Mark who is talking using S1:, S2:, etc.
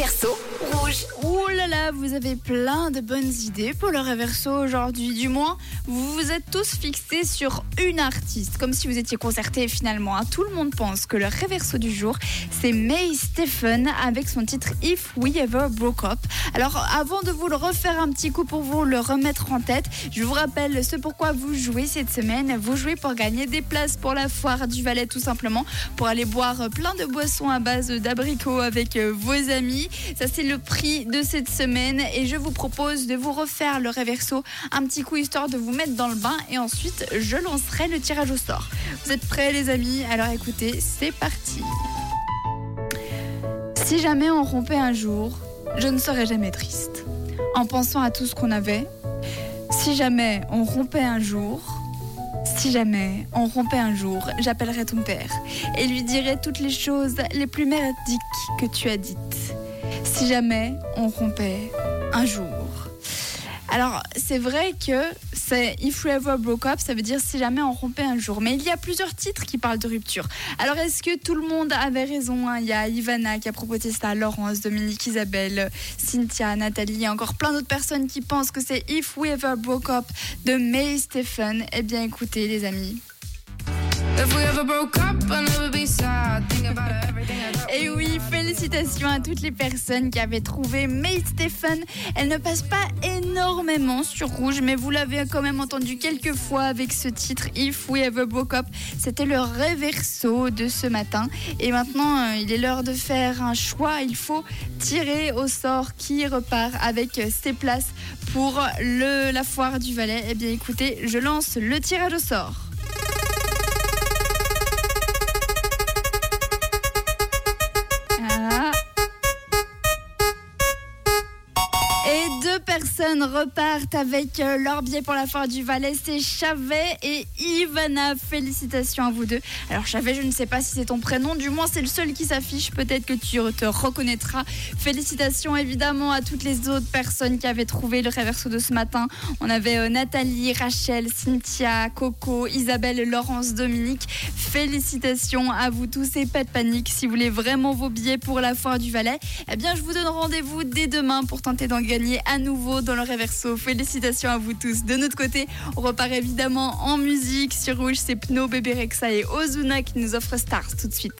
S1: Ouh vous avez plein de bonnes idées pour le réverso aujourd'hui. Du moins, vous vous êtes tous fixés sur une artiste, comme si vous étiez concertés finalement. hein. Tout le monde pense que le réverso du jour, c'est May Stephen avec son titre If We Ever Broke Up. Alors, avant de vous le refaire un petit coup pour vous le remettre en tête, je vous rappelle ce pourquoi vous jouez cette semaine. Vous jouez pour gagner des places pour la foire du Valais, tout simplement, pour aller boire plein de boissons à base d'abricots avec euh, vos amis. Ça, c'est le prix de cette semaine. Et je vous propose de vous refaire le réverso un petit coup histoire de vous mettre dans le bain. Et ensuite, je lancerai le tirage au sort. Vous êtes prêts, les amis? Alors écoutez, c'est parti. Si jamais on rompait un jour, je ne serais jamais triste. En pensant à tout ce qu'on avait, si jamais on rompait un jour, si jamais on rompait un jour, j'appellerais ton père et lui dirais toutes les choses les plus merdiques que tu as dites. Si jamais on rompait un jour. Alors, c'est vrai que c'est If We Ever Broke Up, ça veut dire si jamais on rompait un jour. Mais il y a plusieurs titres qui parlent de rupture. Alors, est-ce que tout le monde avait raison hein? Il y a Ivana qui a proposé ça, Laurence, Dominique, Isabelle, Cynthia, Nathalie encore plein d'autres personnes qui pensent que c'est If We Ever Broke Up de May Stephen. Eh bien, écoutez, les amis. Et oui, félicitations à toutes les personnes qui avaient trouvé May Stephen. Elle ne passe pas énormément sur Rouge, mais vous l'avez quand même entendu quelques fois avec ce titre If We Ever Broke Up. C'était le réverso de ce matin. Et maintenant, euh, il est l'heure de faire un choix. Il faut tirer au sort qui repart avec ses places pour le, la foire du Valais. Eh bien, écoutez, je lance le tirage au sort. Deux personnes repartent avec euh, leur billet pour la foire du Valais. C'est Chavet et Ivana. Félicitations à vous deux. Alors Chavet, je ne sais pas si c'est ton prénom. Du moins, c'est le seul qui s'affiche. Peut-être que tu te reconnaîtras. Félicitations évidemment à toutes les autres personnes qui avaient trouvé le réverso de ce matin. On avait euh, Nathalie, Rachel, Cynthia, Coco, Isabelle, Laurence, Dominique. Félicitations à vous tous et pas de panique. Si vous voulez vraiment vos billets pour la foire du Valais, eh bien, je vous donne rendez-vous dès demain pour tenter d'en gagner à nouveau dans le réverso. Félicitations à vous tous. De notre côté, on repart évidemment en musique sur Rouge. C'est Pno, Bébé Rexa et Ozuna qui nous offrent Stars tout de suite.